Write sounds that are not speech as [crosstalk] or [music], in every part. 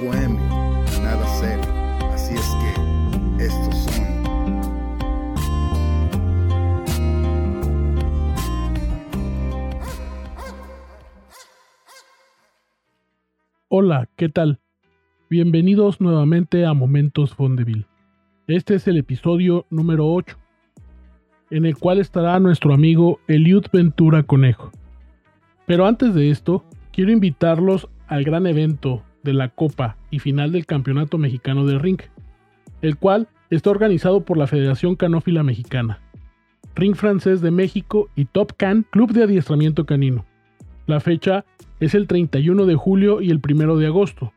bohemio, nada serio. Así es que estos son. Hola, ¿qué tal? Bienvenidos nuevamente a Momentos Fondeville. Este es el episodio número 8, en el cual estará nuestro amigo Eliud Ventura Conejo. Pero antes de esto, quiero invitarlos al gran evento de la Copa y final del Campeonato Mexicano de Ring, el cual está organizado por la Federación Canófila Mexicana, Ring Francés de México y Top Can Club de Adiestramiento Canino. La fecha es el 31 de julio y el 1 de agosto,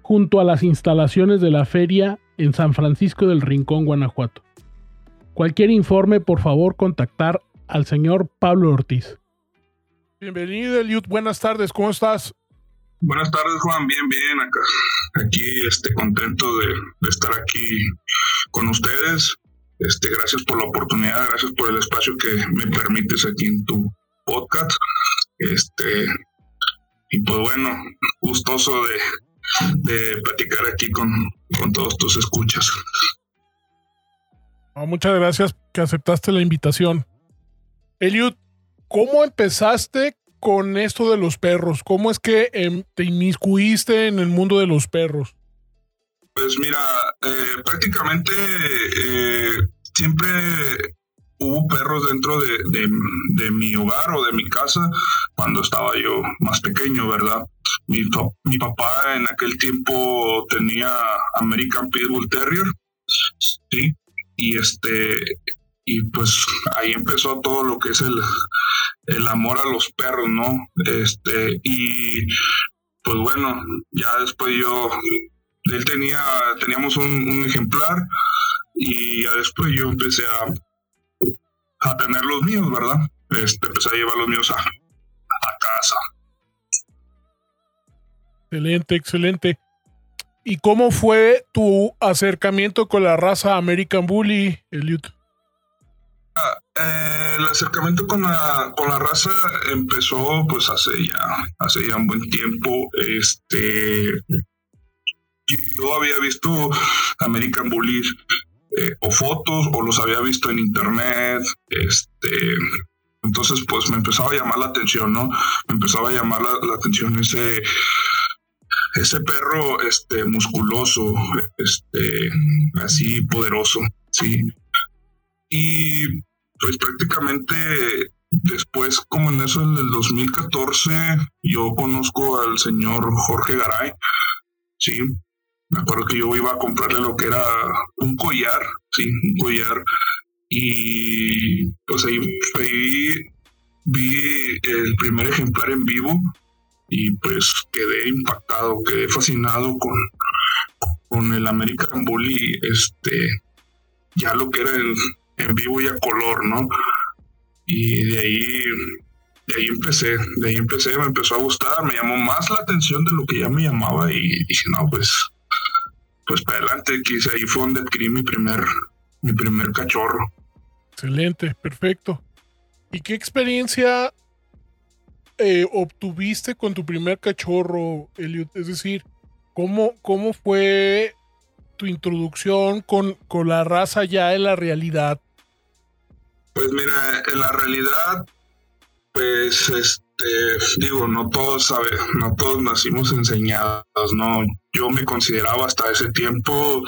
junto a las instalaciones de la feria en San Francisco del Rincón, Guanajuato. Cualquier informe, por favor, contactar al señor Pablo Ortiz. Bienvenido, Eliud. Buenas tardes, ¿cómo estás? Buenas tardes, Juan. Bien, bien, acá. Aquí, este, contento de, de estar aquí con ustedes. Este, gracias por la oportunidad, gracias por el espacio que me permites aquí en tu podcast. Este, y pues bueno, gustoso de, platicar aquí con, todos tus escuchas. muchas gracias que aceptaste la invitación. Eliud, ¿cómo empezaste con esto de los perros? ¿Cómo es que em, te inmiscuiste en el mundo de los perros? Pues mira, eh, prácticamente eh, siempre hubo perros dentro de, mi hogar o de mi casa cuando estaba yo más pequeño, ¿verdad? Mi, mi papá en aquel tiempo tenía American Pitbull Terrier, ¿sí? Y este, y pues ahí empezó todo lo que es el, el amor a los perros, ¿no? Este, y pues bueno, ya después yo, él tenía, teníamos un, ejemplar y ya después yo empecé a a tener los míos, ¿verdad? Este, empecé a llevar los míos a, casa. Excelente, excelente. ¿Y cómo fue tu acercamiento con la raza American Bully, Eliud? Eh, el acercamiento con la, con la raza empezó pues hace ya, hace ya un buen tiempo. Este yo había visto American Bully eh, o fotos o los había visto en internet, este, entonces pues me empezaba a llamar la atención, ¿no? Me empezaba a llamar la, atención ese, ese perro, este, musculoso, este, así poderoso, sí. Y pues prácticamente después, como en eso del 2014, yo conozco al señor Jorge Garay, sí, me acuerdo que yo iba a comprarle lo que era un collar, sí, un collar. Y pues ahí, vi el primer ejemplar en vivo y pues quedé impactado, quedé fascinado con, con el American Bully, este, ya lo que era en, en vivo y a color, ¿no? Y de ahí de ahí empecé, de ahí empecé, me empezó a gustar, me llamó más la atención de lo que ya me llamaba y dije, no, pues pues para adelante, quizá ahí fue donde adquirí mi primer, mi primer cachorro. Excelente, perfecto. ¿Y qué experiencia eh, obtuviste con tu primer cachorro, Elliot? Es decir, ¿cómo, cómo fue tu introducción con, con la raza ya en la realidad? Pues mira, en la realidad, pues este, digo, no todos saben, no todos nacimos enseñados, ¿no? yo me consideraba hasta ese tiempo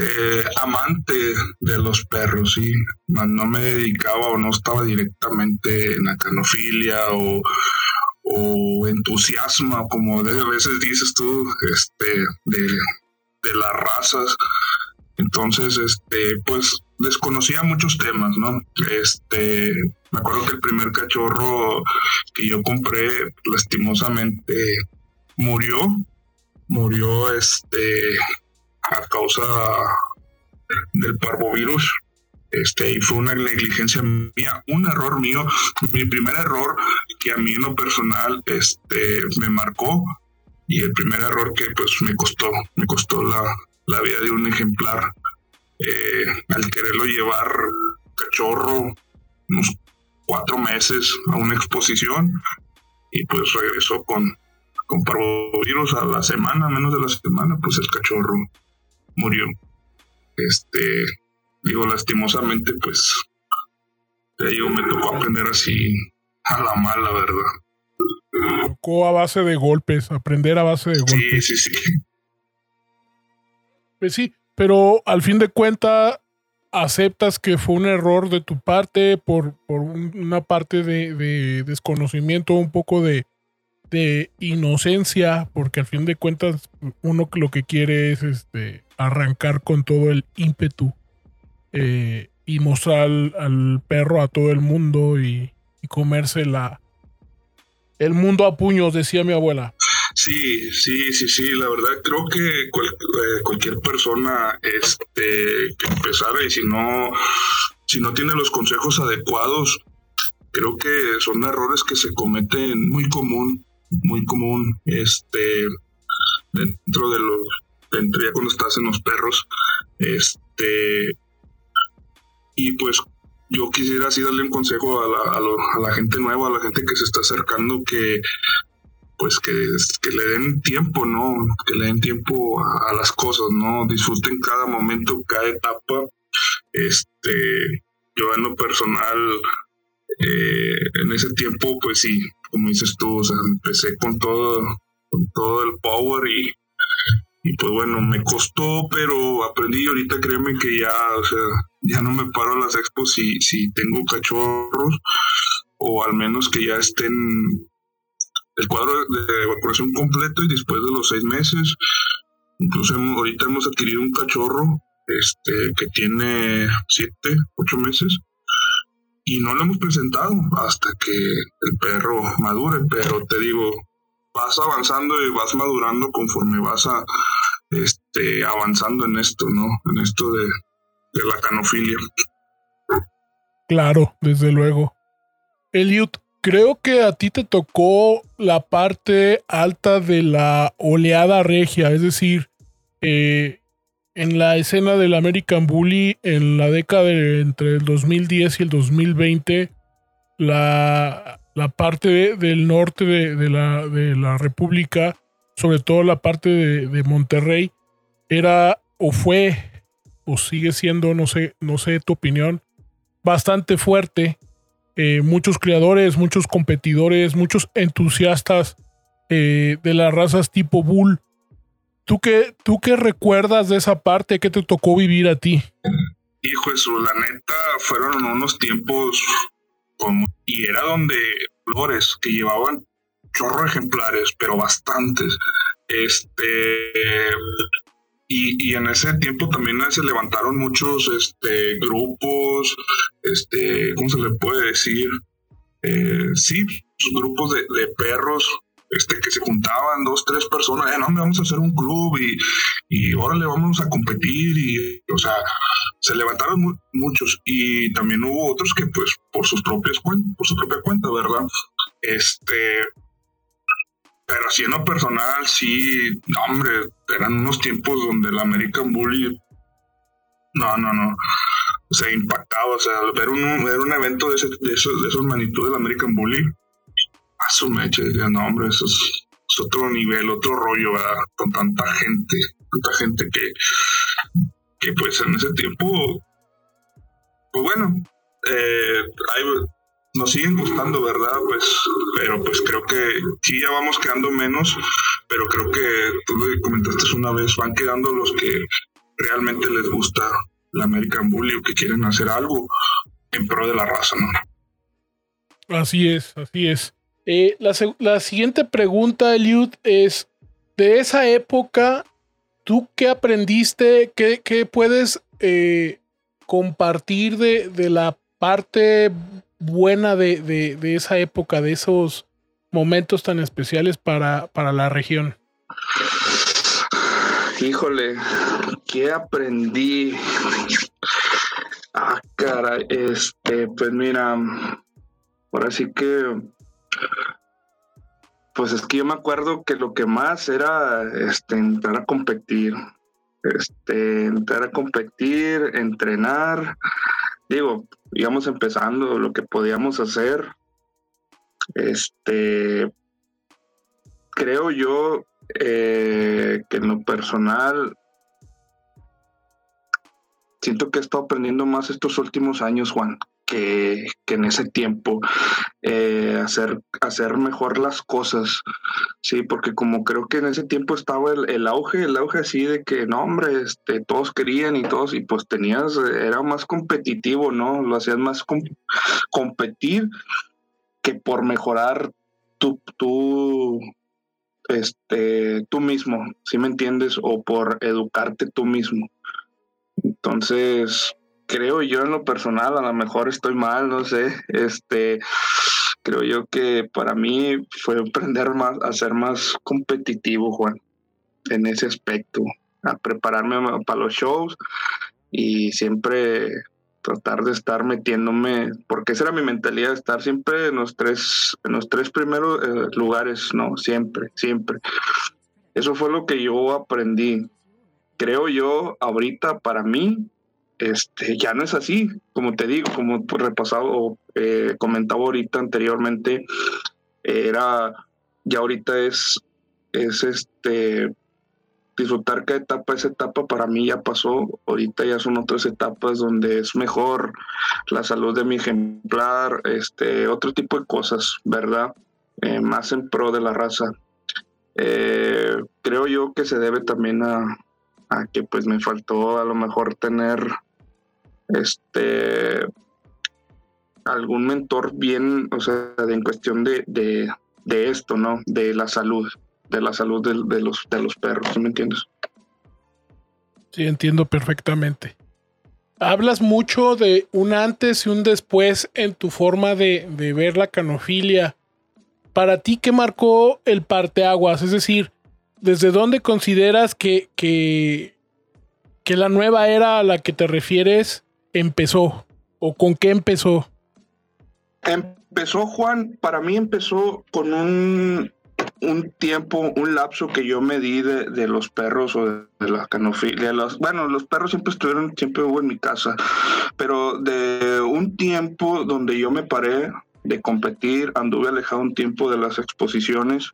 eh, amante de los perros, ¿sí? No me dedicaba o no estaba directamente en la canofilia o, entusiasmo, como de a veces dices tú, este, de, de las razas. Entonces, este, pues desconocía muchos temas, ¿no? Este, me acuerdo que el primer cachorro que yo compré, lastimosamente, murió murió este a causa del parvovirus. Este, y fue una negligencia mía, un error mío, mi primer error que a mí en lo personal este, me marcó y el primer error que pues me costó, me costó la, la vida de un ejemplar eh, al quererlo llevar cachorro unos cuatro meses a una exposición y pues regresó con, con parvovirus a la semana, menos de la semana, pues el cachorro murió. Este, digo, lastimosamente, pues, yo me tocó aprender así a la mala, ¿verdad? Tocó a base de golpes, aprender a base de golpes. Sí, sí, sí. Pues sí, pero al fin de cuentas aceptas que fue un error de tu parte por, por una parte de, desconocimiento, un poco de, de, inocencia, porque al fin de cuentas uno lo que quiere es este, arrancar con todo el ímpetu eh, y mostrar al, perro a todo el mundo y, y comerse la, el mundo a puños, decía mi abuela. Sí, sí, sí, sí, la verdad creo que eh, cualquier persona este, que empezara y si no, si no tiene los consejos adecuados, creo que son errores que se cometen muy común, muy común, este, dentro de los, dentro ya cuando estás en los perros, este, y pues yo quisiera así darle un consejo a la, a la gente nueva, a la gente que se está acercando, que pues que, que le den tiempo, ¿no? Que le den tiempo a, las cosas, ¿no? Disfruten cada momento, cada etapa. Este, yo en lo personal, eh, en ese tiempo, pues sí, como dices tú, o sea, empecé con todo, con todo el power y, y pues bueno, me costó, pero aprendí y ahorita créeme que ya, o sea, ya no me paro a las expos si, si tengo cachorros o al menos que ya estén el cuadro de evacuación completo y después de los seis meses, incluso ahorita hemos adquirido un cachorro este, que tiene siete, ocho meses y no lo hemos presentado hasta que el perro madure, pero te digo, vas avanzando y vas madurando conforme vas a, este, avanzando en esto, ¿no? En esto de, de la canofilia. Claro, desde luego. Eliot, creo que a ti te tocó la parte alta de la oleada regia, es decir, eh, en la escena del American Bully en la década entre el 2010 y el 2020, la, parte del norte de, la, de, la, República, sobre todo la parte de, de, Monterrey, era o fue o sigue siendo, no sé, no sé tu opinión, bastante fuerte eh, muchos creadores, muchos competidores, muchos entusiastas eh, de las razas tipo Bull. ¿Tú qué, ¿Tú qué recuerdas de esa parte? ¿Qué te tocó vivir a ti? Hijo eso, la neta, fueron unos tiempos como, y era donde flores que llevaban chorro ejemplares, pero bastantes. Este y, en ese tiempo también se levantaron muchos este, grupos, este, ¿cómo se le puede decir? Eh, sí, grupos de, perros este, que se juntaban dos, tres personas, eh, no, vamos a hacer un club y, y ahora le vamos a competir y, o sea, se levantaron muchos y también hubo otros que pues por sus propias cuentas, por su propia cuenta, ¿verdad? Este, pero así en lo personal, sí, no, hombre, eran unos tiempos donde el American Bully, no, no, no, o sea, impactaba, o sea, ver un, ver un evento de, ese, de, esos, de esos magnitud del American Bully, a su mecha, no, hombre, eso es, otro nivel, otro rollo, ¿verdad? Con tanta gente, tanta gente que, que pues en ese tiempo, pues bueno, eh, nos siguen gustando, ¿verdad? Pues, pero pues creo que sí ya vamos quedando menos, pero creo que tú lo comentaste una vez, van quedando los que realmente les gusta la American Bully o que quieren hacer algo en pro de la raza, ¿no? Así es, así es. Eh, la, siguiente pregunta, Eliud, es, de esa época, ¿tú qué aprendiste? ¿Qué, qué puedes eh, compartir de, de la parte buena de, esa época, de esos momentos tan especiales para, para la región? Híjole, ¿qué aprendí? Ah, cara, este, pues mira, ahora sí que, pues es que yo me acuerdo que lo que más era, este, entrar a competir, este, entrar a competir, entrenar, digo, íbamos empezando lo que podíamos hacer. Este, creo yo eh, que en lo personal siento que he estado aprendiendo más estos últimos años, Juan. que, en ese tiempo, eh, hacer, hacer mejor las cosas, sí, porque como creo que en ese tiempo estaba el, auge, el auge así de que, no, hombre, este, todos querían y todos, y pues tenías, era más competitivo, ¿no? Lo hacías más competir que por mejorar tu, tu, este, tú mismo, ¿sí me entiendes? O por educarte tú mismo. Entonces, creo yo en lo personal, a lo mejor estoy mal, no sé, este, creo yo que para mí fue aprender más, a ser más competitivo, Juan, en ese aspecto, a prepararme para los shows y siempre tratar de estar metiéndome, porque esa era mi mentalidad, estar siempre en los tres, en los tres primeros eh, lugares, no, siempre, siempre. Eso fue lo que yo aprendí. Creo yo, ahorita para mí, este, ya no es así, como te digo, como repasado o eh, comentaba ahorita anteriormente, era, ya ahorita es, es este, disfrutar cada etapa, esa etapa para mí ya pasó, ahorita ya son otras etapas donde es mejor la salud de mi ejemplar, este, otro tipo de cosas, ¿verdad? Eh, más en pro de la raza. Eh, creo yo que se debe también a, a que pues me faltó a lo mejor tener este algún mentor bien, o sea, en cuestión de, de, de esto, ¿no? De la salud de la salud de, los, de los perros, ¿me entiendes? Sí, entiendo perfectamente. Hablas mucho de un antes y un después en tu forma de, ver la canofilia. Para ti, ¿qué marcó el parteaguas? Es decir, ¿desde dónde consideras que, que, que la nueva era a la que te refieres empezó? ¿O con qué empezó? Empezó, Juan, para mí empezó con un, un tiempo, un lapso que yo me di de, los perros o de, la canofilia. Los, bueno, los perros siempre estuvieron, siempre hubo en mi casa, pero de un tiempo donde yo me paré de competir, anduve alejado un tiempo de las exposiciones,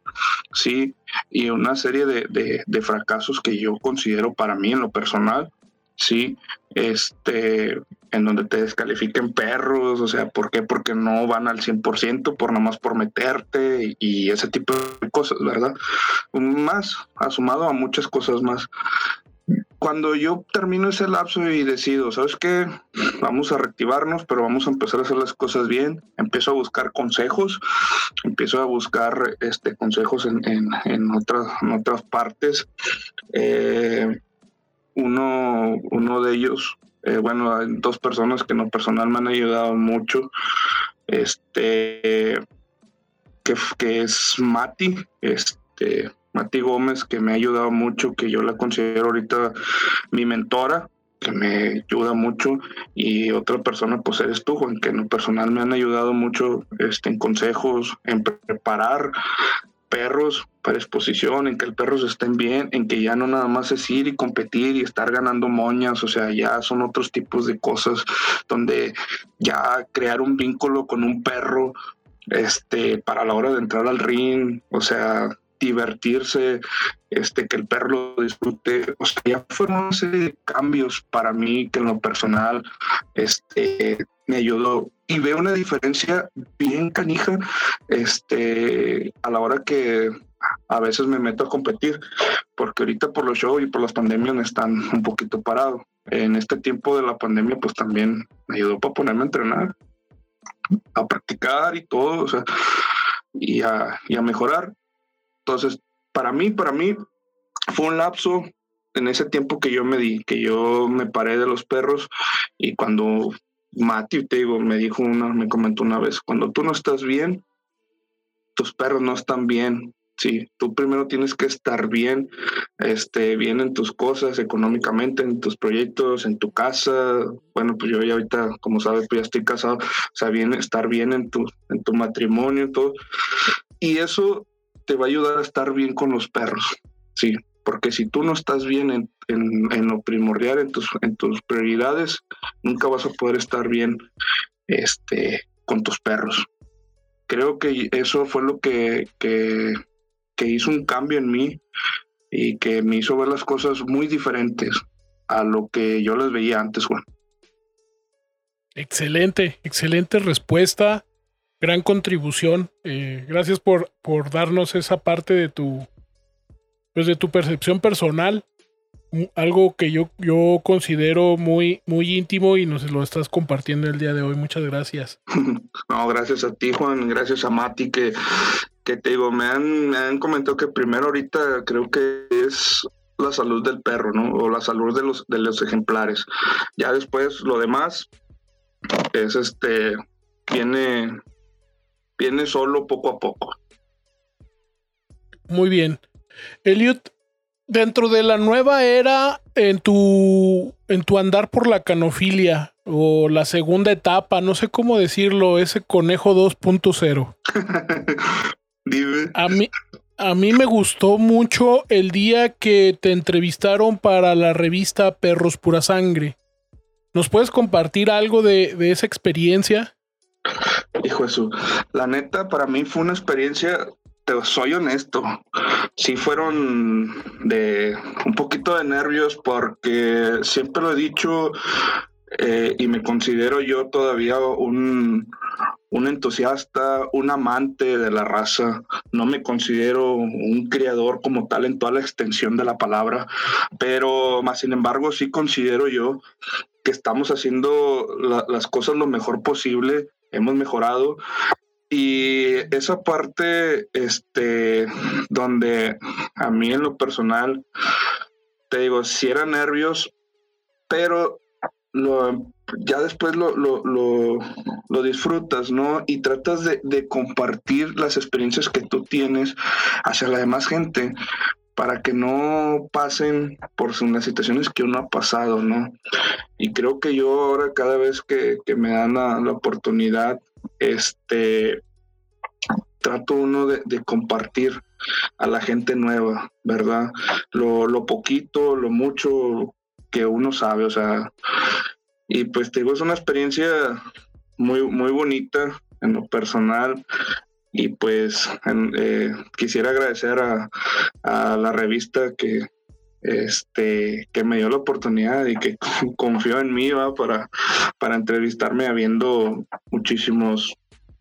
sí, y una serie de, de fracasos que yo considero para mí en lo personal, sí, este, en donde te descalifiquen perros, o sea, ¿por qué? Porque no van al 100%, por nomás por meterte y, ese tipo de cosas, ¿verdad? Más, asumado a muchas cosas más. Cuando yo termino ese lapso y decido, ¿sabes qué? [clears throat] Vamos a reactivarnos, pero vamos a empezar a hacer las cosas bien. Empiezo a buscar consejos, empiezo a buscar este, consejos en, en, otras, en otras partes. Eh, uno, uno de ellos, eh, bueno, hay dos personas que en lo personal me han ayudado mucho. Este, que, es Mati, este, Mati Gómez, que me ha ayudado mucho, que yo la considero ahorita mi mentora, que me ayuda mucho, y otra persona, pues eres tú, Juan, que en lo personal me han ayudado mucho este, en consejos, en preparar perros para exposición, en que el perros estén bien, en que ya no nada más es ir y competir y estar ganando moñas, o sea, ya son otros tipos de cosas donde ya crear un vínculo con un perro este para la hora de entrar al ring, o sea, divertirse, este que el perro lo disfrute, o sea, ya fueron de cambios para mí que en lo personal este me ayudó y veo una diferencia bien canija este, a la hora que a veces me meto a competir, porque ahorita por los shows y por las pandemias están un poquito parados. En este tiempo de la pandemia, pues también me ayudó para ponerme a entrenar, a practicar y todo, o sea, y a, y a mejorar. Entonces, para mí, para mí, fue un lapso en ese tiempo que yo me di, que yo me paré de los perros y cuando Mati, te digo, me dijo una, me comentó una vez, cuando tú no estás bien, tus perros no están bien. Sí, tú primero tienes que estar bien, este, bien en tus cosas, económicamente, en tus proyectos, en tu casa. Bueno, pues yo ya ahorita, como sabes, pues ya estoy casado, o sea, bien, estar bien en tu, en tu matrimonio todo. Y eso te va a ayudar a estar bien con los perros. Sí, porque si tú no estás bien en, lo primordial, en tus, en tus prioridades, nunca vas a poder estar bien este, con tus perros. Creo que eso fue lo que, que, que hizo un cambio en mí y que me hizo ver las cosas muy diferentes a lo que yo las veía antes, Juan. Excelente, excelente respuesta, gran contribución. Eh, gracias por, por darnos esa parte de tu, pues de tu percepción personal algo que yo, yo considero muy, muy íntimo y nos lo estás compartiendo el día de hoy. Muchas gracias. [laughs] No, gracias a ti, Juan, gracias a Mati, que, que te digo, me han, me han comentado que primero ahorita creo que es la salud del perro, ¿no? O la salud de los, de los ejemplares. Ya después lo demás es este, viene, viene solo poco a poco. Muy bien. Elliot, dentro de la nueva era en tu en tu andar por la canofilia o la segunda etapa, no sé cómo decirlo, ese conejo 2.0. [laughs] A mí a mí me gustó mucho el día que te entrevistaron para la revista Perros Pura Sangre. ¿Nos puedes compartir algo de, de esa experiencia? Hijo de su, la neta, para mí fue una experiencia soy honesto, sí fueron de un poquito de nervios porque siempre lo he dicho eh, y me considero yo todavía un, un entusiasta, un amante de la raza. No me considero un criador como tal en toda la extensión de la palabra, pero más sin embargo sí considero yo que estamos haciendo las cosas lo mejor posible, hemos mejorado y esa parte, este, donde a mí en lo personal, te digo, si era nervios, pero lo, ya después lo, lo, lo, disfrutas, ¿no? Y tratas de, de, compartir las experiencias que tú tienes hacia la demás gente para que no pasen por las situaciones que uno ha pasado, ¿no? Y creo que yo ahora cada vez que, que me dan la, la oportunidad este, trato uno de, compartir a la gente nueva, ¿verdad? Lo, poquito, lo mucho que uno sabe, o sea, y pues te digo, es una experiencia muy, muy bonita en lo personal y pues eh, quisiera agradecer a, la revista que este que me dio la oportunidad y que [laughs] confió en mí ¿va? para para entrevistarme habiendo muchísimos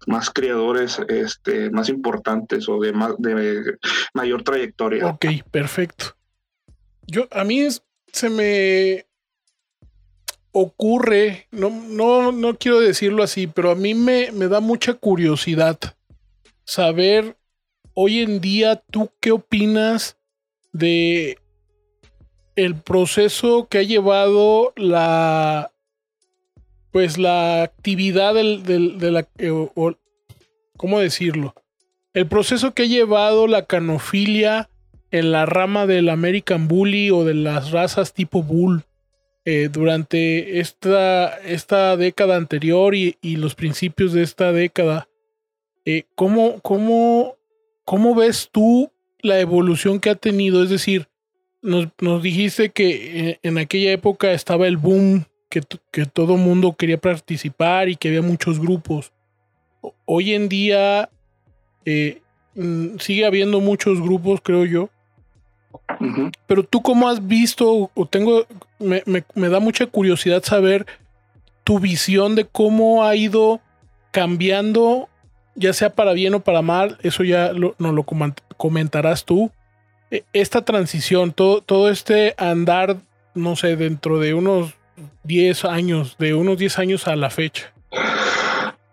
más criadores este, más importantes o de, más, de mayor trayectoria. Ok, perfecto. Yo, a mí se me ocurre, no, no, no quiero decirlo así, pero a mí me, me da mucha curiosidad saber hoy en día tú qué opinas de el proceso que ha llevado la pues la actividad del, de la... Eh, ¿Cómo decirlo? El proceso que ha llevado la canofilia en la rama del American Bully o de las razas tipo Bull eh, durante esta, esta, década anterior y, los principios de esta década. Eh, ¿cómo, cómo, cómo, ves tú la evolución que ha tenido? Es decir, nos, nos dijiste que en aquella época estaba el boom que, que todo mundo quería participar y que había muchos grupos. Hoy en día eh, sigue habiendo muchos grupos, creo yo. Pero tú cómo has visto, o tengo, me, me, da mucha curiosidad saber tu visión de cómo ha ido cambiando, ya sea para bien o para mal, eso ya no nos lo comentarás tú. E, esta transición, todo, todo este andar, no sé, dentro de unos 10 años, de unos 10 años a la fecha?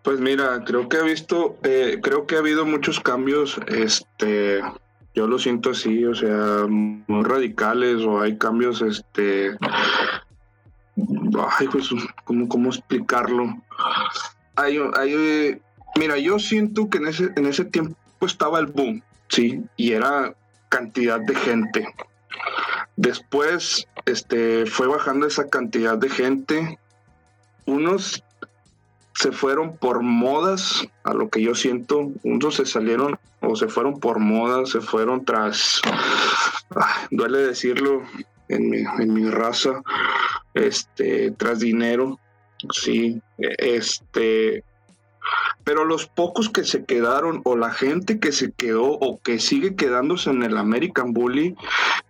Pues mira, creo que he visto, eh, creo que ha habido muchos cambios, este, yo lo siento así, o sea, muy radicales o hay cambios, este, ay, pues, ¿cómo, cómo explicarlo? Hay, hay, mira, yo siento que en ese, en ese tiempo estaba el boom, sí, y era cantidad de gente. Después este, fue bajando esa cantidad de gente. Unos se fueron por modas, a lo que yo siento. Unos se salieron o se fueron por modas, se fueron tras, duele decirlo en mi, en mi raza, este, tras dinero. Sí, este, pero los pocos que se quedaron o la gente que se quedó o que sigue quedándose en el American Bully,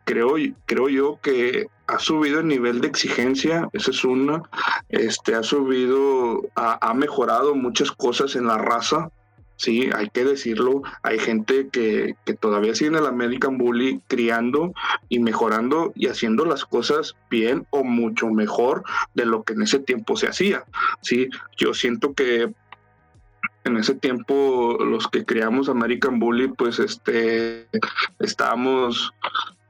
creo, creo yo que ha subido el nivel de exigencia, esa es una, este, ha subido, ha, mejorado muchas cosas en la raza, sí, hay que decirlo, hay gente que, que, todavía sigue en el American Bully criando y mejorando y haciendo las cosas bien o mucho mejor de lo que en ese tiempo se hacía, sí, yo siento que en ese tiempo los que creamos American Bully, pues este, estábamos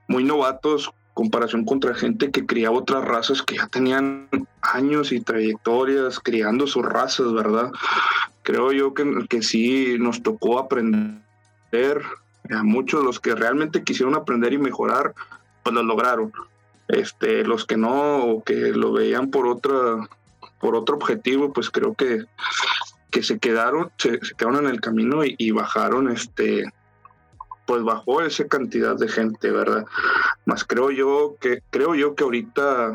muy novatos comparación contra gente que criaba otras razas que ya tenían años y trayectorias criando sus razas, ¿verdad? Creo yo que, que sí nos tocó aprender, a muchos los que realmente quisieron aprender y mejorar, pues lo lograron. Este, los que no, o que lo veían por otra, por otro objetivo, pues creo que, que se quedaron, se, quedaron en el camino y, bajaron este pues bajó esa cantidad de gente, ¿verdad? Más creo yo que creo yo que ahorita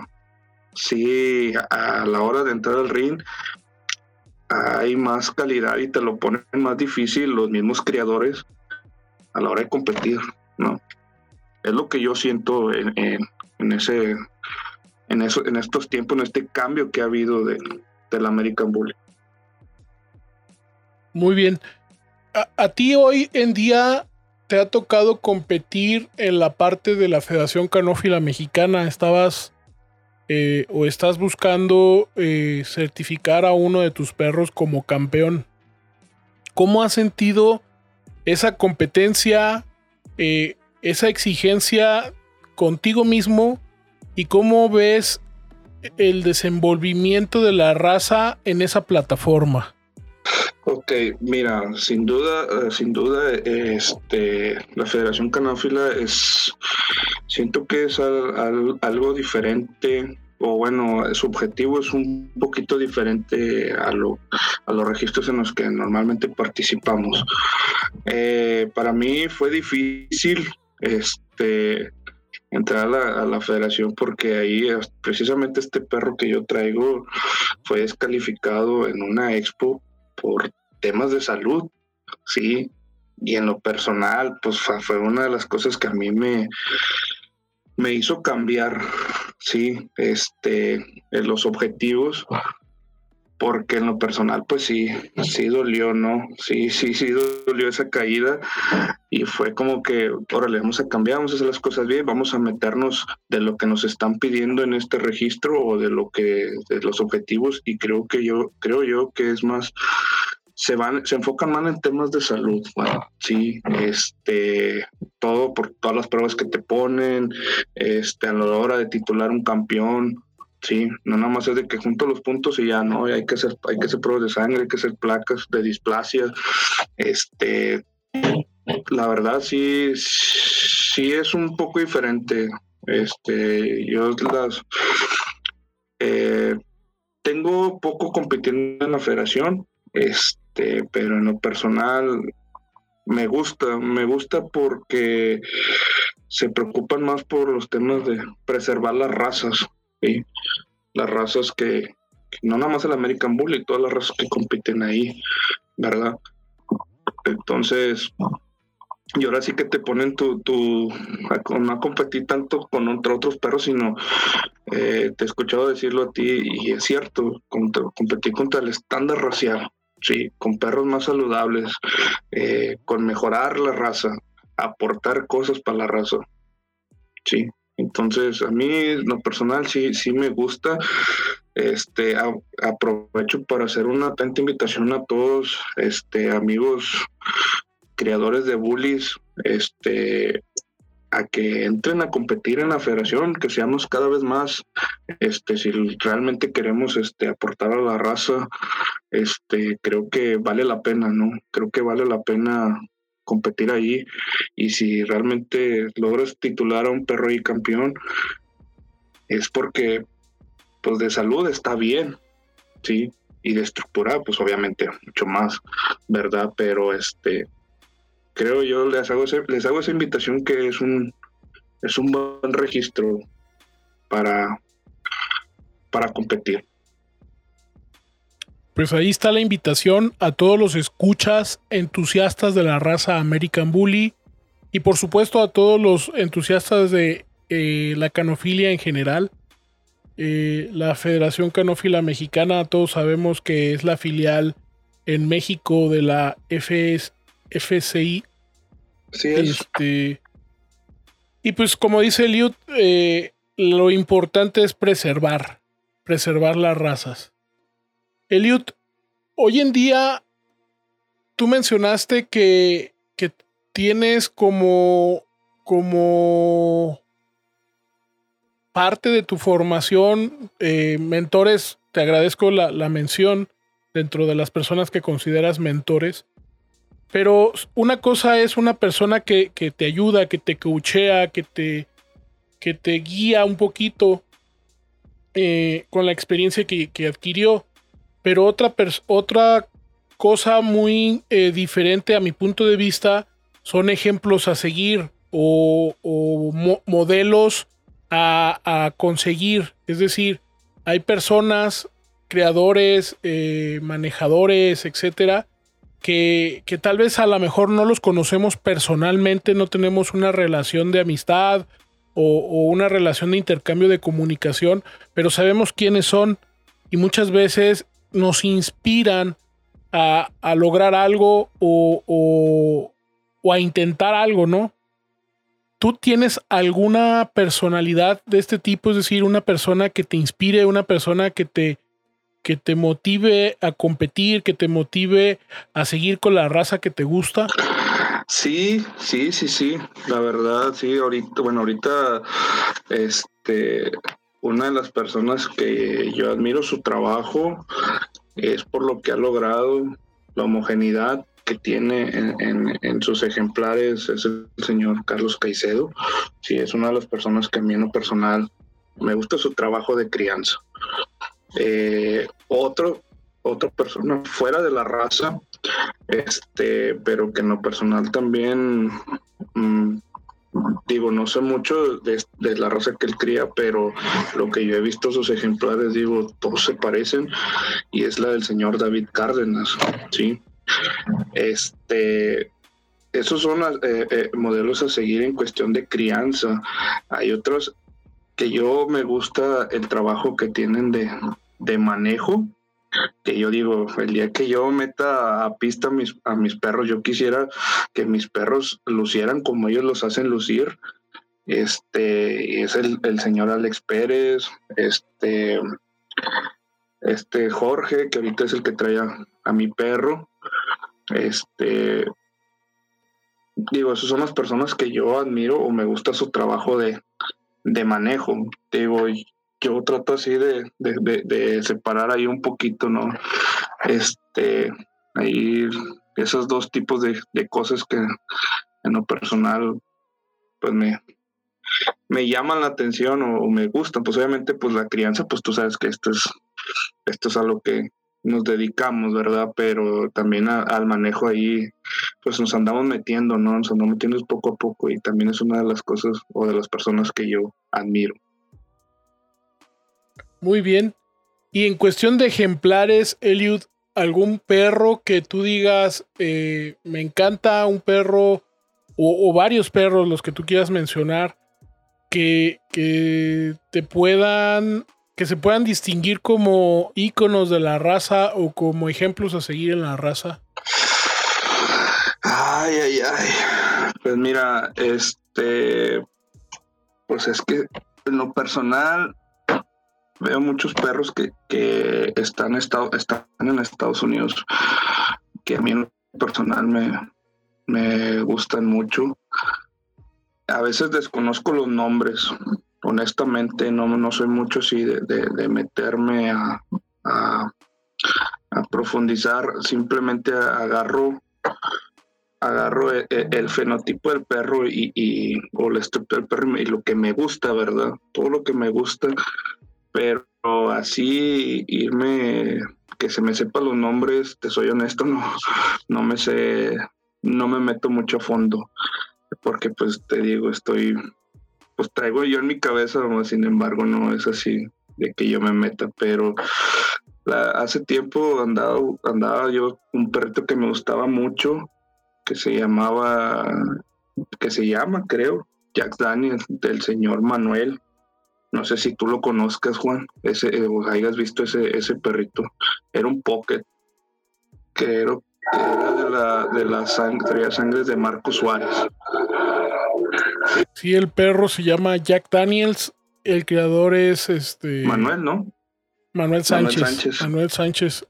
sí a la hora de entrar al ring hay más calidad y te lo ponen más difícil los mismos creadores a la hora de competir, ¿no? Es lo que yo siento en, ese en eso en estos tiempos, en este cambio que ha habido de, del American Bully. Muy bien. a, ti hoy en día te ha tocado competir en la parte de la Federación Canófila Mexicana. Estabas eh, o estás buscando eh, certificar a uno de tus perros como campeón. ¿Cómo has sentido esa competencia, eh, esa exigencia contigo mismo y cómo ves el desenvolvimiento de la raza en esa plataforma? Ok, mira, sin duda, eh, sin duda, este, la Federación Canófila es, siento que es algo diferente, o bueno, su objetivo es un poquito diferente a, lo, a los registros en los que normalmente participamos. Eh, para mí fue difícil, este, entrar a la, federación porque ahí precisamente este perro que yo traigo fue descalificado en una expo por temas de salud, sí, y en lo personal, pues fue una de las cosas que a mí me, me hizo cambiar, sí, este, los objetivos, porque en lo personal, pues sí, sí dolió, ¿no? Sí, sí, sí dolió esa caída. Y fue como que, órale, vamos a cambiar, vamos a hacer las cosas bien, vamos a meternos de lo que nos están pidiendo en este registro o de lo que, de los objetivos y creo que yo, creo yo que es más, se van, se enfocan más en temas de salud, bueno, sí, este, todo por todas las pruebas que te ponen, este, a la hora de titular un campeón, Sí, no nada más es de que junto los puntos y ya no, hay que hacer, hay que hacer pruebas de sangre, hay que hacer placas de displasia. Este, la verdad sí, sí es un poco diferente. Este, yo las eh, tengo poco compitiendo en la federación, este, pero en lo personal me gusta, me gusta porque se preocupan más por los temas de preservar las razas. Las razas que, no nada más el American Bully, todas las razas que compiten ahí, ¿verdad? Entonces, y ahora sí que te ponen tu, tu no a competir tanto con otros perros, sino eh, te he escuchado decirlo a ti y es cierto, competir contra el estándar racial, sí, con perros más saludables, eh, con mejorar la raza, aportar cosas para la raza, sí, entonces, a mí, lo personal, sí, sí me gusta. Este, aprovecho para hacer una atenta invitación a todos, este, amigos creadores de bullies, este, a que entren a competir en la federación, que seamos cada vez más, este, si realmente queremos este, aportar a la raza, este, creo que vale la pena, ¿no? Creo que vale la pena competir ahí y si realmente logras titular a un perro y campeón es porque pues de salud está bien, sí, y de estructura pues obviamente mucho más, ¿verdad? Pero este creo yo les hago les hago esa invitación que es un es un buen registro para para competir. Pues ahí está la invitación a todos los escuchas entusiastas de la raza American Bully y por supuesto a todos los entusiastas de eh, la canofilia en general. Eh, la Federación Canófila Mexicana, todos sabemos que es la filial en México de la FS, FCI. Sí es. Este, y pues como dice Eliud, eh, lo importante es preservar, preservar las razas. Eliud, hoy en día tú mencionaste que, que tienes como, como parte de tu formación, eh, mentores, te agradezco la, la, mención dentro de las personas que consideras mentores, pero una cosa es una persona que, que te ayuda, que te coachea, que te, que te guía un poquito eh, con la experiencia que, que adquirió, pero otra, otra cosa muy eh, diferente a mi punto de vista son ejemplos a seguir o, o mo modelos a, conseguir. Es decir, hay personas, creadores, eh, manejadores, etcétera, que, tal vez a lo mejor no los conocemos personalmente, no tenemos una relación de amistad o, una relación de intercambio de comunicación, pero sabemos quiénes son y muchas veces nos inspiran a, lograr algo o, a intentar algo, ¿no? ¿Tú tienes alguna personalidad de este tipo? Es decir, una persona que te inspire, una persona que te, que te motive a competir, que te motive a seguir con la raza que te gusta? Sí, sí, sí, sí. La verdad, sí, ahorita, bueno, ahorita, este, una de las personas que yo admiro su trabajo es por lo que ha logrado, la homogeneidad que tiene en, sus ejemplares es el señor Carlos Caicedo. Sí, es una de las personas que a mí en lo personal me gusta su trabajo de crianza. Eh, otro, otra persona fuera de la raza, este, pero que en lo personal también, mm, digo, no sé mucho de, la raza que él cría, pero lo que yo he visto sus ejemplares, digo, todos se parecen, y es la del señor David Cárdenas, ¿sí? Este, esos son eh, eh, modelos a seguir en cuestión de crianza. Hay otros que yo me gusta el trabajo que tienen de, de manejo, que yo digo, el día que yo meta a pista a mis, a mis perros, yo quisiera que mis perros lucieran como ellos los hacen lucir. Este es el, el señor Alex Pérez, este, este Jorge, que ahorita es el que trae a, a mi perro. Este, digo, esas son las personas que yo admiro o me gusta su trabajo de, de manejo. Digo, yo trato así de, de, separar ahí un poquito, ¿no? Este, ahí esos dos tipos de, cosas que en lo personal, pues me, me llaman la atención o, me gustan. Pues obviamente, pues la crianza, pues tú sabes que esto es, esto es algo que, nos dedicamos, ¿verdad? Pero también al manejo ahí, pues nos andamos metiendo, ¿no? Nos andamos metiendo poco a poco y también es una de las cosas o de las personas que yo admiro. Muy bien. Y en cuestión de ejemplares, Eliud, ¿algún perro que tú digas, eh, me encanta un perro o, varios perros, los que tú quieras mencionar, que, que te puedan que se puedan distinguir como íconos de la raza o como ejemplos a seguir en la raza? Ay, ay, ay. Pues mira, este, pues es que en lo personal veo muchos perros que, que están, estado, están en Estados Unidos que a mí en personal me, me gustan mucho. A veces desconozco los nombres, honestamente no, no soy mucho así de, meterme a, a, profundizar, simplemente agarro agarro e, e, el, fenotipo del perro y, y, o la estructura del perro y lo que me gusta, ¿verdad? Todo lo que me gusta, pero así irme, que se me sepa los nombres, te soy honesto, [laughs] no, no me sé, no me meto mucho a fondo, porque pues te digo, estoy pues traigo yo en mi cabeza, sin embargo no es así de que yo me meta, pero hace tiempo andaba, andaba yo un perrito que me gustaba mucho, que se llamaba, que se llama, creo, Jack Daniels del señor Manuel. No sé si tú lo conozcas, Juan, ese, eh, o hayas visto ese, ese perrito. Era un pocket que era, de la, de la sangre, de Marcos Suárez. Sí, el perro se llama Jack Daniels. El creador es este. Manuel, ¿no? Manuel Sánchez. Manuel Sánchez.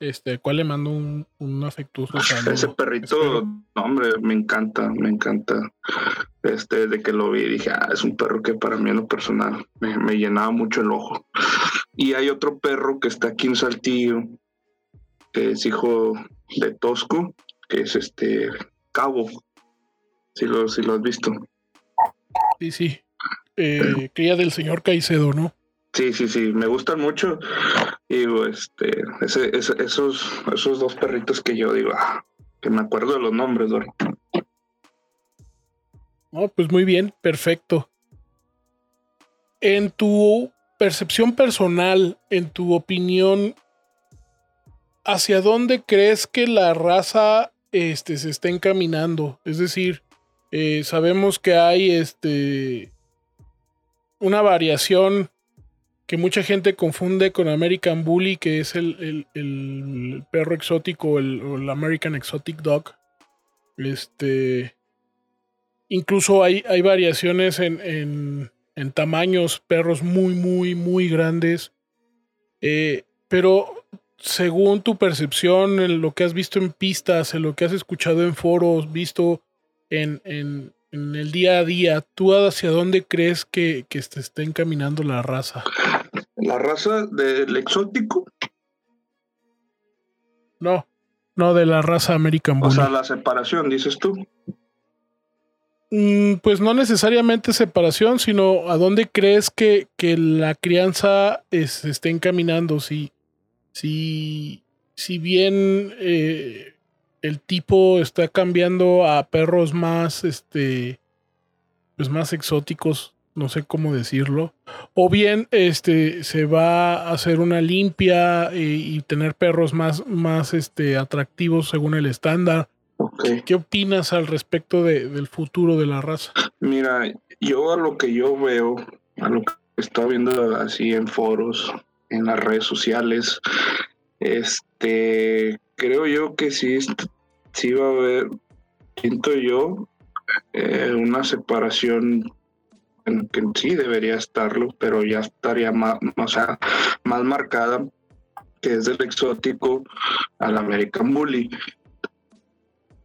Este, cual le mando un, un afectuoso saludo. Ese perrito, hombre, me encanta, me encanta. Este, de que lo vi, dije, ah, es un perro que para mí en lo personal me, llenaba mucho el ojo. Y hay otro perro que está aquí en Saltillo, que es hijo de Tosco, que es este Cabo. Si lo, si lo has visto. Sí, sí. Eh, cría del señor Caicedo, ¿no? Sí, sí, sí, me gustan mucho. Digo, este, esos, esos dos perritos que yo digo, ah, que me acuerdo de los nombres, Dori. No, pues muy bien, perfecto. En tu percepción personal, en tu opinión, ¿hacia dónde crees que la raza este, se está encaminando? Es decir, eh, sabemos que hay este, una variación que mucha gente confunde con American Bully, que es el, perro exótico, el, el, American Exotic Dog. Este. Incluso hay, hay variaciones en, en, tamaños, perros muy, muy, muy grandes. Eh, pero según tu percepción, en lo que has visto en pistas, en lo que has escuchado en foros, visto en, en, en el día a día, ¿tú hacia dónde crees que, que se está encaminando la raza? ¿La raza del exótico? No, no de la raza American Bully. O sea, la separación, dices tú. Mm, pues no necesariamente separación, sino a dónde crees que, que la crianza se está encaminando. Si, si, si bien eh, el tipo está cambiando a perros más, este, pues más exóticos, no sé cómo decirlo. O bien, este, se va a hacer una limpia eh, y, tener perros más, más, este, atractivos según el estándar. ¿Qué opinas al respecto del futuro de la raza? Mira, yo a lo que yo veo, a lo que estoy viendo así en foros, en las redes sociales, este, creo yo que sí sí va a haber, siento yo, eh, una separación en que sí debería estarlo, pero ya estaría más, o más marcada, que es del exótico al American Bully.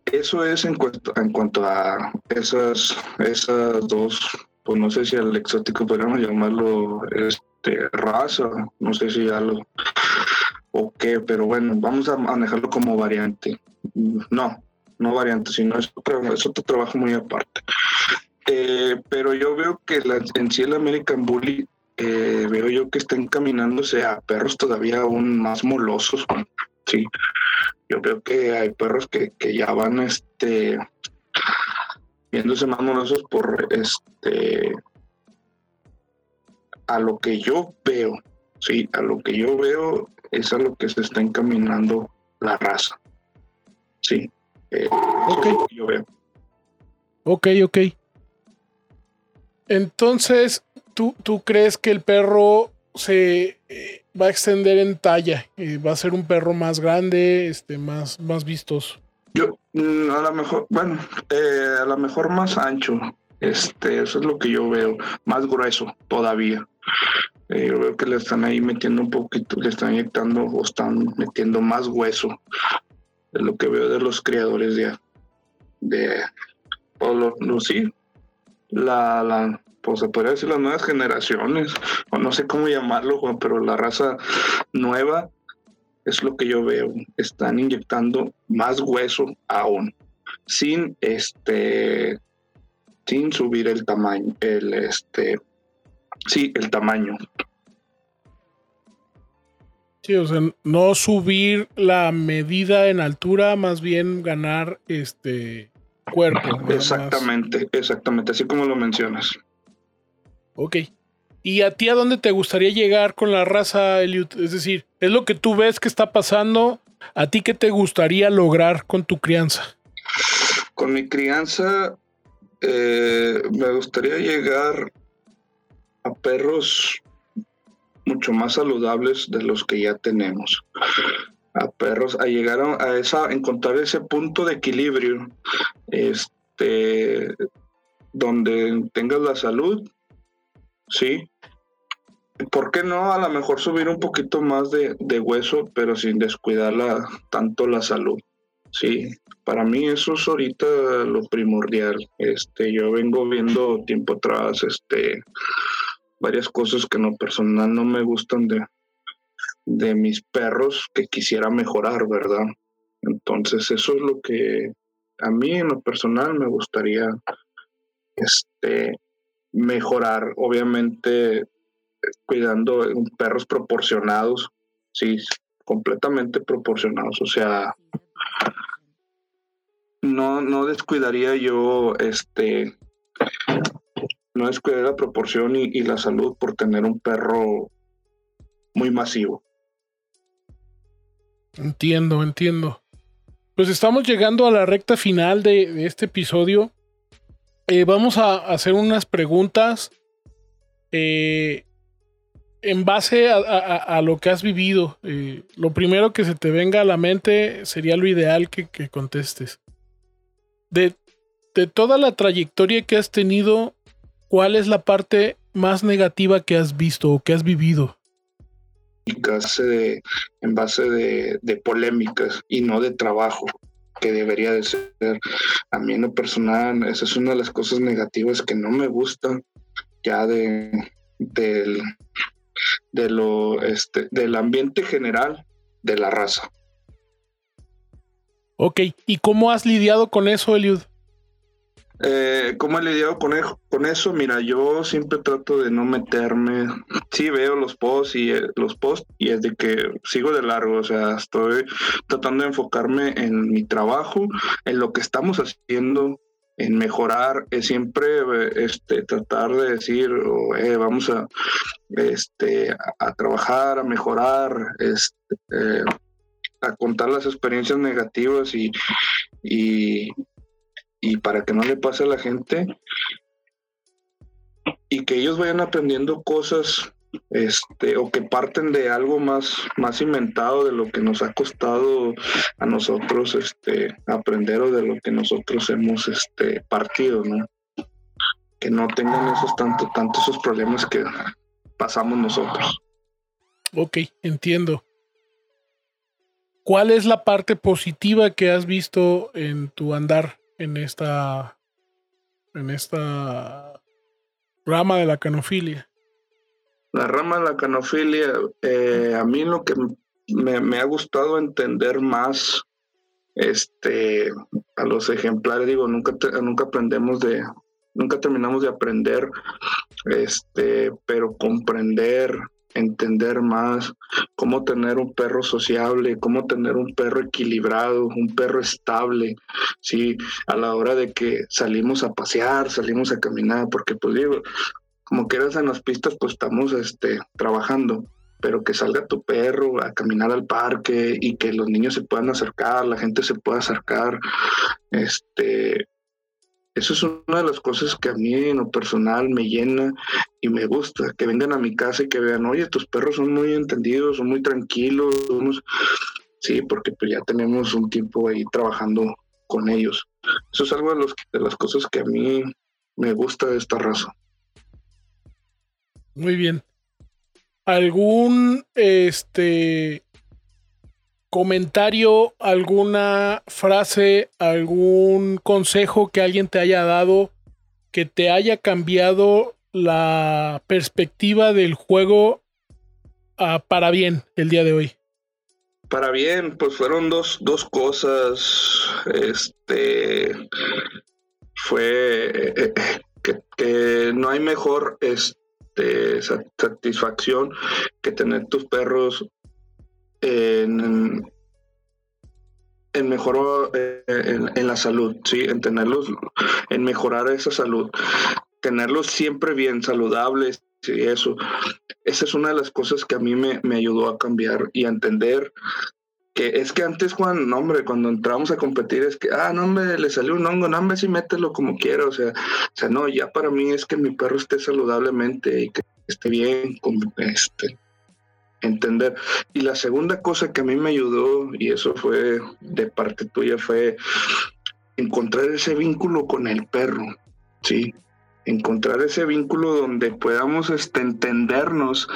Eso es en cuanto, en cuanto a esas, esas dos, pues no sé si al exótico podríamos llamarlo este, raza, no sé si ya lo o qué, pero bueno, vamos a manejarlo como variante. No, no variante, sino es otro, es otro trabajo muy aparte. Eh, pero yo veo que en sí American Bully, eh, veo yo que está encaminándose a perros todavía aún más molosos. Sí, yo veo que hay perros que, que ya van este, viéndose más molosos por este a lo que yo veo, sí, a lo que yo veo es a lo que se está encaminando la raza. Sí. Eh, ok. Yo veo. Ok, ok. Entonces, ¿tú, ¿tú crees que el perro se eh, va a extender en talla? Eh, ¿Va a ser un perro más grande, este, más, más vistoso? Yo, mm, a lo mejor, bueno, a lo mejor más ancho. Este, eso es lo que yo veo. Más grueso todavía. Yo veo que le están ahí metiendo un poquito, le están inyectando o están metiendo más hueso de lo que veo de los creadores de, de los, sí, la, la, pues se podría decir las nuevas generaciones, o no sé cómo llamarlo, pero la raza nueva es lo que yo veo. Están inyectando más hueso aún, sin este, sin subir el tamaño, el este, sí, el tamaño. Sí, o sea, no subir la medida en altura, más bien ganar este cuerpo. Exactamente, exactamente, así como lo mencionas. Ok. ¿Y a ti a dónde te gustaría llegar con la raza, Eliud? Es decir, ¿es lo que tú ves que está pasando? ¿A ti qué te gustaría lograr con tu crianza? Con mi crianza, eh, me gustaría llegar a perros mucho más saludables de los que ya tenemos. A perros, a llegar a esa, encontrar ese punto de equilibrio, este, donde tengas la salud, sí. ¿Por qué no? A lo mejor subir un poquito más de, de hueso, pero sin descuidar tanto la salud. Sí, para mí eso es ahorita lo primordial. Este, yo vengo viendo tiempo atrás, este, varias cosas que en lo personal no me gustan de, de mis perros que quisiera mejorar, ¿verdad? Entonces eso es lo que a mí en lo personal me gustaría este, mejorar, obviamente cuidando perros proporcionados, sí, completamente proporcionados, o sea, no, no descuidaría yo este no descuidaría la proporción y, la salud por tener un perro muy masivo. Entiendo, entiendo. Pues estamos llegando a la recta final de, este episodio. Eh, vamos a hacer unas preguntas eh, en base a, lo que has vivido. Eh, lo primero que se te venga a la mente sería lo ideal que, que contestes de, toda la trayectoria que has tenido, ¿cuál es la parte más negativa que has visto o que has vivido? en base de, polémicas y no de trabajo que debería de ser. A mí en lo personal, esa es una de las cosas negativas que no me gustan ya de del, de lo este del ambiente general de la raza. Ok, ¿y cómo has lidiado con eso, Eliud? Eh, ¿Cómo he lidiado con, e-, con eso? Mira, yo siempre trato de no meterme. Sí veo los posts y eh, los posts y es de que sigo de largo, o sea, estoy tratando de enfocarme en mi trabajo, en lo que estamos haciendo, en mejorar, es siempre este, tratar de decir, oh, eh, vamos a, este, a, trabajar, a mejorar, este, eh, a contar las experiencias negativas y, y, para que no le pase a la gente y que ellos vayan aprendiendo cosas este o que parten de algo más más inventado de lo que nos ha costado a nosotros este aprender o de lo que nosotros hemos este partido no que no tengan esos tanto tantos esos problemas que pasamos nosotros. Ok, entiendo. ¿Cuál es la parte positiva que has visto en tu andar en esta en esta rama de la canofilia? La rama de la canofilia, eh, a mí lo que me, ha gustado entender más este a los ejemplares, digo, nunca nunca aprendemos de nunca terminamos de aprender este, pero comprender entender más cómo tener un perro sociable, cómo tener un perro equilibrado, un perro estable, ¿sí? A la hora de que salimos a pasear, salimos a caminar, porque pues digo, como quieras en las pistas, pues estamos este, trabajando, pero que salga tu perro a caminar al parque y que los niños se puedan acercar, la gente se pueda acercar, este, eso es una de las cosas que a mí en lo personal me llena y me gusta, que vengan a mi casa y que vean, oye, tus perros son muy entendidos, son muy tranquilos. Sí, porque pues ya tenemos un tiempo ahí trabajando con ellos. Eso es algo de, de las cosas que a mí me gusta de esta raza. Muy bien. ¿Algún este comentario, alguna frase, algún consejo que alguien te haya dado que te haya cambiado la perspectiva del juego ah, para bien el día de hoy? Para bien, pues fueron dos, dos cosas. Este fue eh, eh, que, no hay mejor este, satisfacción que tener tus perros en, en mejor eh, en, la salud, sí, en tenerlos, en mejorar esa salud, tenerlos siempre bien saludables y eso. Esa es una de las cosas que a mí me, ayudó a cambiar y a entender que es que antes, Juan, no, hombre, cuando entramos a competir es que, ah, no, hombre, le salió un hongo, no, hombre, sí mételo como quiera, o sea, o sea, no, ya para mí es que mi perro esté saludablemente y que esté bien, con, este, entender. Y la segunda cosa que a mí me ayudó, y eso fue de parte tuya, fue encontrar ese vínculo con el perro, ¿sí? Encontrar ese vínculo donde podamos este, entendernos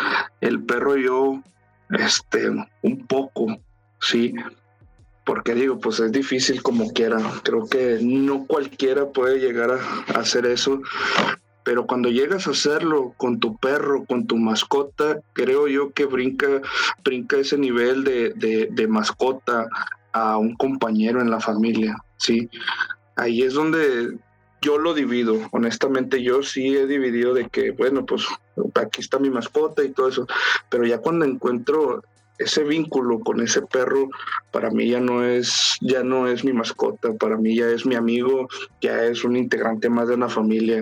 el perro y yo este, un poco, ¿sí? Porque digo, pues es difícil como quiera. Creo que no cualquiera puede llegar a, hacer eso. Pero cuando llegas a hacerlo con tu perro, con tu mascota, creo yo que brinca, brinca ese nivel de, de mascota a un compañero en la familia, ¿sí? Ahí es donde yo lo divido, honestamente yo sí he dividido de que, bueno, pues aquí está mi mascota y todo eso, pero ya cuando encuentro ese vínculo con ese perro para mí ya no es ya no es mi mascota, para mí ya es mi amigo, ya es un integrante más de una familia,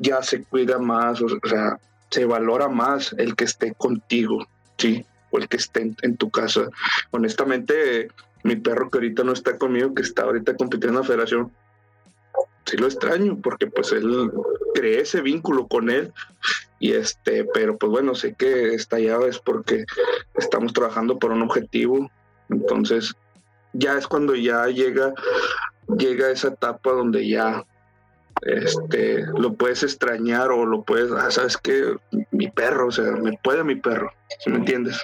ya se cuida más, o sea, se valora más el que esté contigo, sí, o el que esté en, tu casa. Honestamente, mi perro que ahorita no está conmigo, que está ahorita compitiendo en la federación, sí lo extraño porque pues él cree ese vínculo con él. Y este, pero pues bueno, sé que está allá es porque estamos trabajando por un objetivo, entonces ya es cuando ya llega llega esa etapa donde ya este lo puedes extrañar o lo puedes, ah, sabes que mi perro, o sea, me puede mi perro, si me entiendes?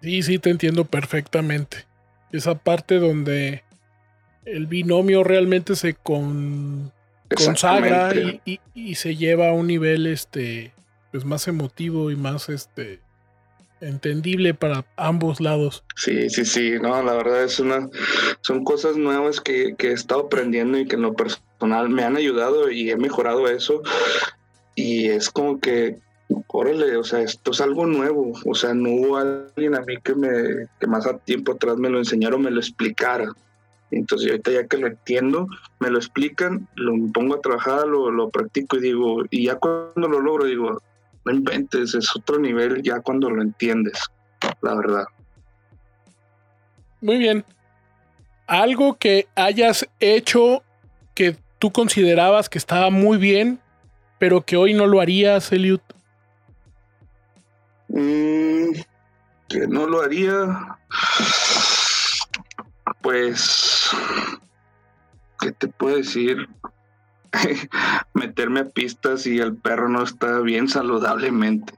Sí, sí, te entiendo perfectamente. Esa parte donde el binomio realmente se con, consagra y, se lleva a un nivel este pues más emotivo y más este entendible para ambos lados. Sí, sí, sí, no, la verdad es una, son cosas nuevas que, que he estado aprendiendo y que en lo personal me han ayudado y he mejorado eso. Y es como que, órale, o sea, esto es algo nuevo. O sea, no hubo alguien a mí que me, que más a tiempo atrás me lo enseñara o me lo explicara. Entonces ahorita ya que lo entiendo, me lo explican, lo pongo a trabajar, lo, lo practico y digo, y ya cuando lo logro digo, no inventes, es otro nivel ya cuando lo entiendes, la verdad. Muy bien. Algo que hayas hecho que tú considerabas que estaba muy bien, pero que hoy no lo harías, Eliud. Mm, que no lo haría. Pues, ¿qué te puedo decir? [laughs] Meterme a pistas y el perro no está bien saludablemente.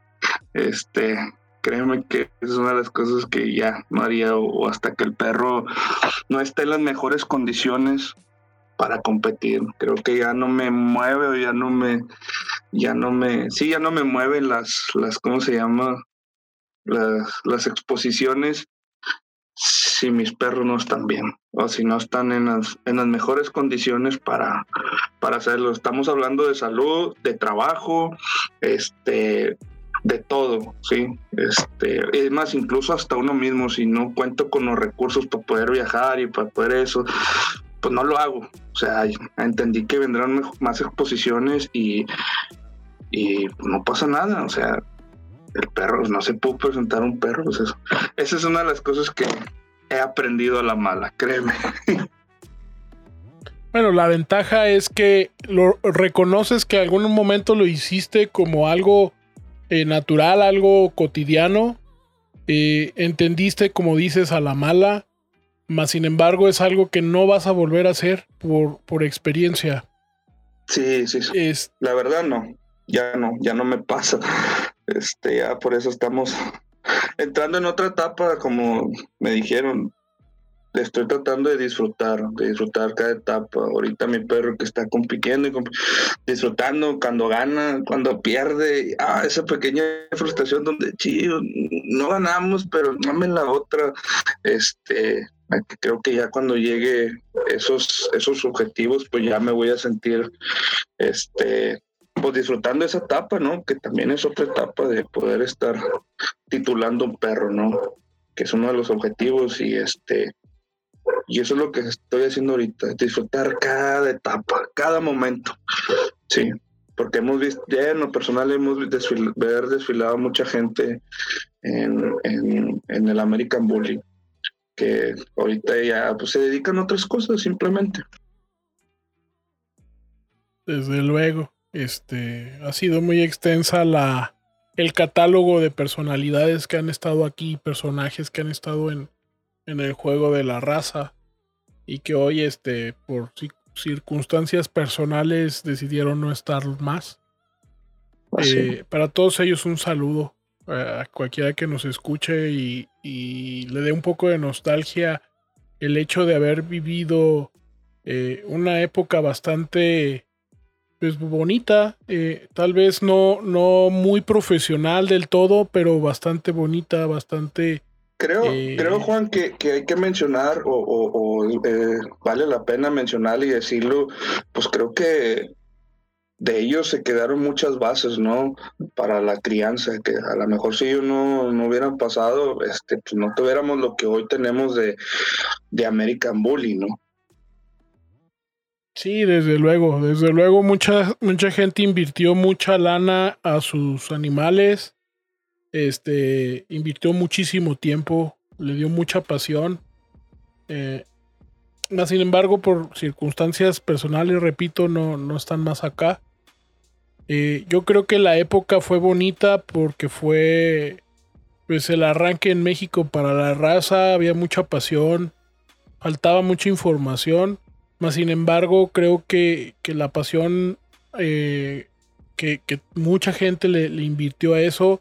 Este, créeme que es una de las cosas que ya no haría o, hasta que el perro no esté en las mejores condiciones para competir. Creo que ya no me mueve ya no me, ya no me, sí, ya no me mueven las, las, ¿cómo se llama? Las, las exposiciones si mis perros no están bien o si no están en las, en las mejores condiciones para, para hacerlo. Estamos hablando de salud, de trabajo, este, de todo, ¿sí? Este, es más, incluso hasta uno mismo, si no cuento con los recursos para poder viajar y para poder eso, pues no lo hago. O sea, entendí que vendrán más exposiciones y, no pasa nada, o sea, el perro, no se puede presentar un perro, pues eso. Esa es una de las cosas que he aprendido a la mala, créeme. [laughs] Bueno, la ventaja es que lo reconoces que algún momento lo hiciste como algo eh, natural, algo cotidiano. Eh, entendiste, como dices, a la mala. Más sin embargo, es algo que no vas a volver a hacer por, por experiencia. Sí, sí, sí. La verdad no. Ya no, ya no me pasa. [laughs] Este, ya por eso estamos entrando en otra etapa, como me dijeron. Estoy tratando de disfrutar, de disfrutar cada etapa. Ahorita mi perro que está compitiendo y disfrutando cuando gana, cuando pierde, ah, esa pequeña frustración donde, chido, no ganamos, pero dame la otra. Este, creo que ya cuando llegue esos, esos objetivos, pues ya me voy a sentir este pues disfrutando esa etapa, ¿no? Que también es otra etapa de poder estar titulando un perro, ¿no? Que es uno de los objetivos y este y eso es lo que estoy haciendo ahorita, disfrutar cada etapa, cada momento. Sí, porque hemos visto, ya en lo personal hemos ver desfilado mucha gente en, en, el American Bully que ahorita ya pues, se dedican a otras cosas simplemente. Desde luego, este ha sido muy extensa la el catálogo de personalidades que han estado aquí, personajes que han estado en, en el juego de la raza y que hoy este por circunstancias personales decidieron no estar más. Eh, para todos ellos un saludo a cualquiera que nos escuche y, le dé un poco de nostalgia el hecho de haber vivido eh, una época bastante pues, bonita, eh, tal vez no, no muy profesional del todo, pero bastante bonita, bastante... Creo, creo Juan, que, hay que mencionar, o, o vale la pena mencionar y decirlo, pues creo que de ellos se quedaron muchas bases, ¿no? Para la crianza, que a lo mejor si ellos no, no hubieran pasado, este, pues no tuviéramos lo que hoy tenemos de, de American Bully, ¿no? Sí, desde luego, desde luego mucha, mucha gente invirtió mucha lana a sus animales, este, invirtió muchísimo tiempo, le dio mucha pasión. Eh, sin embargo, por circunstancias personales, repito, no, no están más acá. Eh, yo creo que la época fue bonita porque fue pues el arranque en México para la raza, había mucha pasión, faltaba mucha información, más sin embargo creo que, la pasión eh, que, mucha gente le, invirtió a eso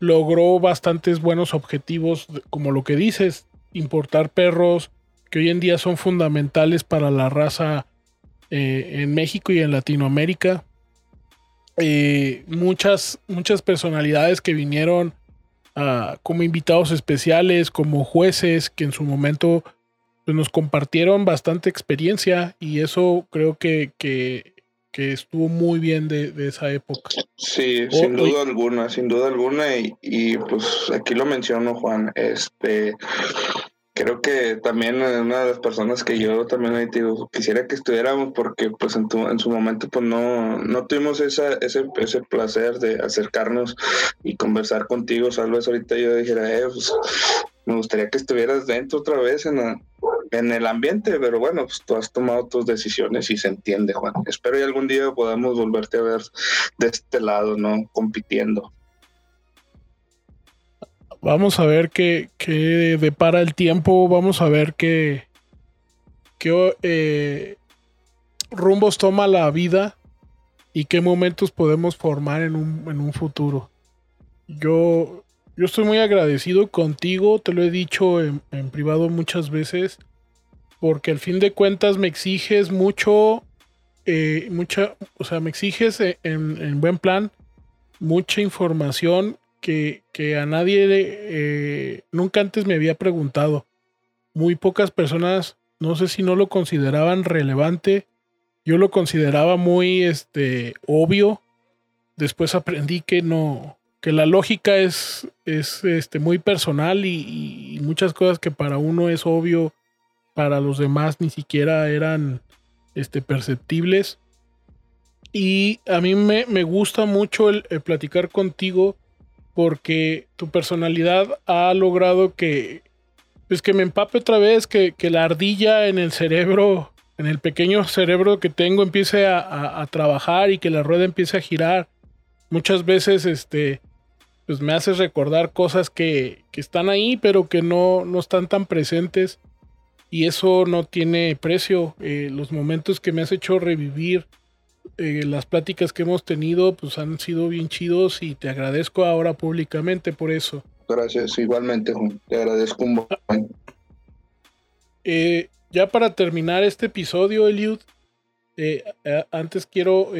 logró bastantes buenos objetivos, como lo que dices, importar perros que hoy en día son fundamentales para la raza eh, en México y en Latinoamérica. Eh, muchas, muchas personalidades que vinieron ah, como invitados especiales, como jueces, que en su momento pues, nos compartieron bastante experiencia y eso creo que, que, estuvo muy bien de, esa época. Sí, sin duda alguna, sin duda alguna y, y pues aquí lo menciono Juan, este creo que también una de las personas que yo también digo, quisiera que estuviéramos porque pues en, tu, en su momento pues no, no tuvimos esa, ese, ese placer de acercarnos y conversar contigo, tal vez ahorita yo dijera, eh, pues, me gustaría que estuvieras dentro otra vez en, en el ambiente, pero bueno, pues tú has tomado tus decisiones y se entiende, Juan. Espero que algún día podamos volverte a ver de este lado, ¿no? Compitiendo. Vamos a ver qué, qué depara el tiempo. Vamos a ver qué, qué eh, rumbos toma la vida y qué momentos podemos formar en un, en un futuro. Yo, yo estoy muy agradecido contigo, te lo he dicho en, privado muchas veces, porque al fin de cuentas me exiges mucho, eh, mucha, o sea, me exiges en, en buen plan mucha información que, a nadie eh, nunca antes me había preguntado. Muy pocas personas, no sé si no lo consideraban relevante. Yo lo consideraba muy este, obvio. Después aprendí que no, que la lógica es, es este, muy personal y, muchas cosas que para uno es obvio, para los demás ni siquiera eran este, perceptibles. Y a mí me, me gusta mucho el, platicar contigo porque tu personalidad ha logrado que, pues que me empape otra vez, que, la ardilla en el cerebro, en el pequeño cerebro que tengo empiece a, trabajar y que la rueda empiece a girar. Muchas veces, este, pues me haces recordar cosas que, están ahí, pero que no, no están tan presentes. Y eso no tiene precio. Eh, los momentos que me has hecho revivir eh, las pláticas que hemos tenido pues han sido bien chidos y te agradezco ahora públicamente por eso. Gracias, igualmente, Juan. Te agradezco un buen. Eh, ya para terminar este episodio, Eliud, eh, antes quiero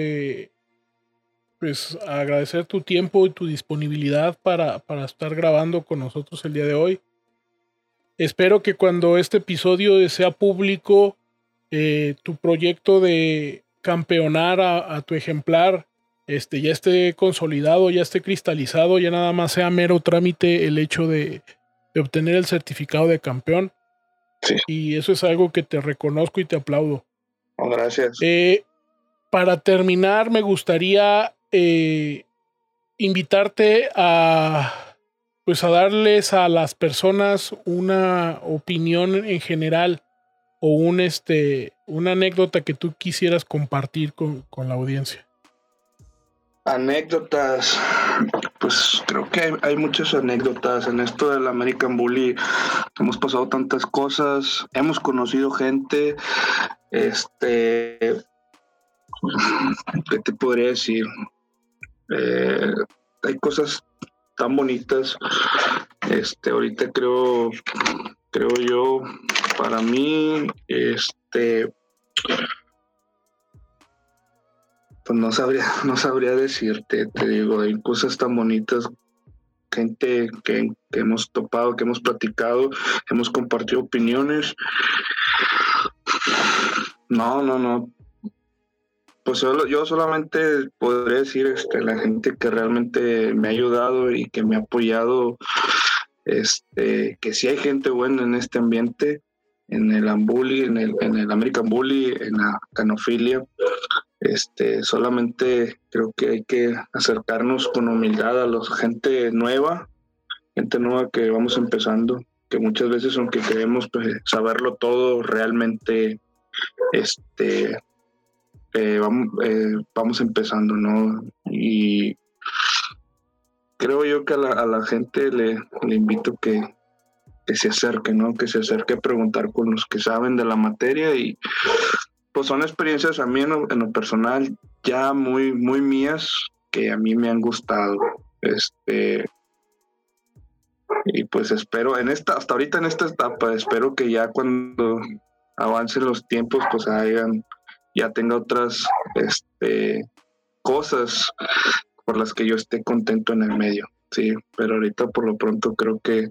pues agradecer tu tiempo y tu disponibilidad para, para estar grabando con nosotros el día de hoy. Espero que cuando este episodio sea público, tu proyecto de campeonar a, tu ejemplar este, ya esté consolidado, ya esté cristalizado, ya nada más sea mero trámite el hecho de, obtener el certificado de campeón. Y eso es algo que te reconozco y te aplaudo. Oh, gracias. Eh, para terminar, me gustaría eh, invitarte a, pues a darles a las personas una opinión en general o un este una anécdota que tú quisieras compartir con, con la audiencia. Anécdotas, pues creo que hay, muchas anécdotas en esto del American Bully. Hemos pasado tantas cosas, hemos conocido gente, este, ¿qué te podría decir? Eh, hay cosas tan bonitas. Este, ahorita creo, creo yo, para mí, este, pues no sabría, [laughs] no sabría decirte, te digo, hay cosas tan bonitas, gente que, hemos topado, que hemos platicado, hemos compartido opiniones. No, no, no. Pues solo, yo solamente podría decir este, la gente que realmente me ha ayudado y que me ha apoyado, este, que si hay gente buena en este ambiente, en el Ambully, en el, en el American Bully, en la canofilia. Este, solamente creo que hay que acercarnos con humildad a la gente nueva, gente nueva que vamos empezando, que muchas veces aunque queremos pues, saberlo todo, realmente este, eh, vamos, eh, vamos empezando, ¿no? Y creo yo que a la, gente le invito que, que se acerque, ¿no? Que se acerque a preguntar con los que saben de la materia y pues son experiencias a mí en lo, personal ya muy, muy mías que a mí me han gustado. Este, y pues espero en esta, hasta ahorita en esta etapa, espero que ya cuando avancen los tiempos, pues hayan, ya tenga otras este, cosas por las que yo esté contento en el medio. Sí, pero ahorita por lo pronto creo que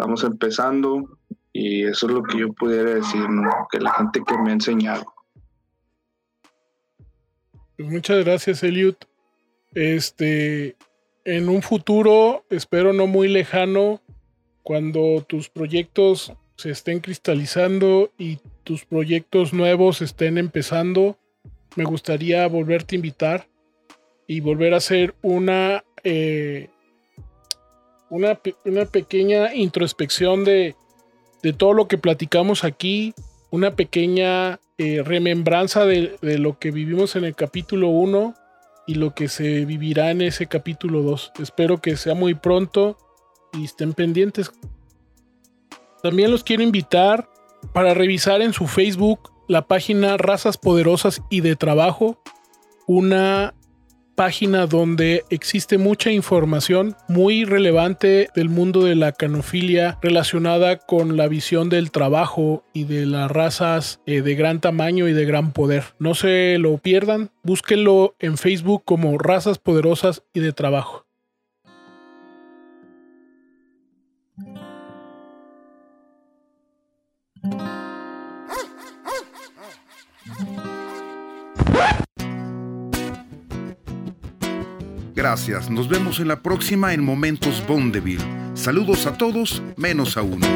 estamos empezando y eso es lo que yo pudiera decir, ¿no? Que la gente que me ha enseñado. Pues muchas gracias, Eliud. Este, en un futuro, espero no muy lejano, cuando tus proyectos se estén cristalizando y tus proyectos nuevos estén empezando, me gustaría volverte a invitar y volver a hacer una eh, una, pequeña introspección de, todo lo que platicamos aquí, una pequeña eh, remembranza de, lo que vivimos en el capítulo 1 y lo que se vivirá en ese capítulo 2. Espero que sea muy pronto y estén pendientes. También los quiero invitar para revisar en su Facebook la página Razas Poderosas y de Trabajo, una página donde existe mucha información muy relevante del mundo de la canofilia relacionada con la visión del trabajo y de las razas eh, de gran tamaño y de gran poder. No se lo pierdan, búsquenlo en Facebook como Razas Poderosas y de Trabajo. Gracias, nos vemos en la próxima en Momentos Bondeville. Saludos a todos, menos a uno.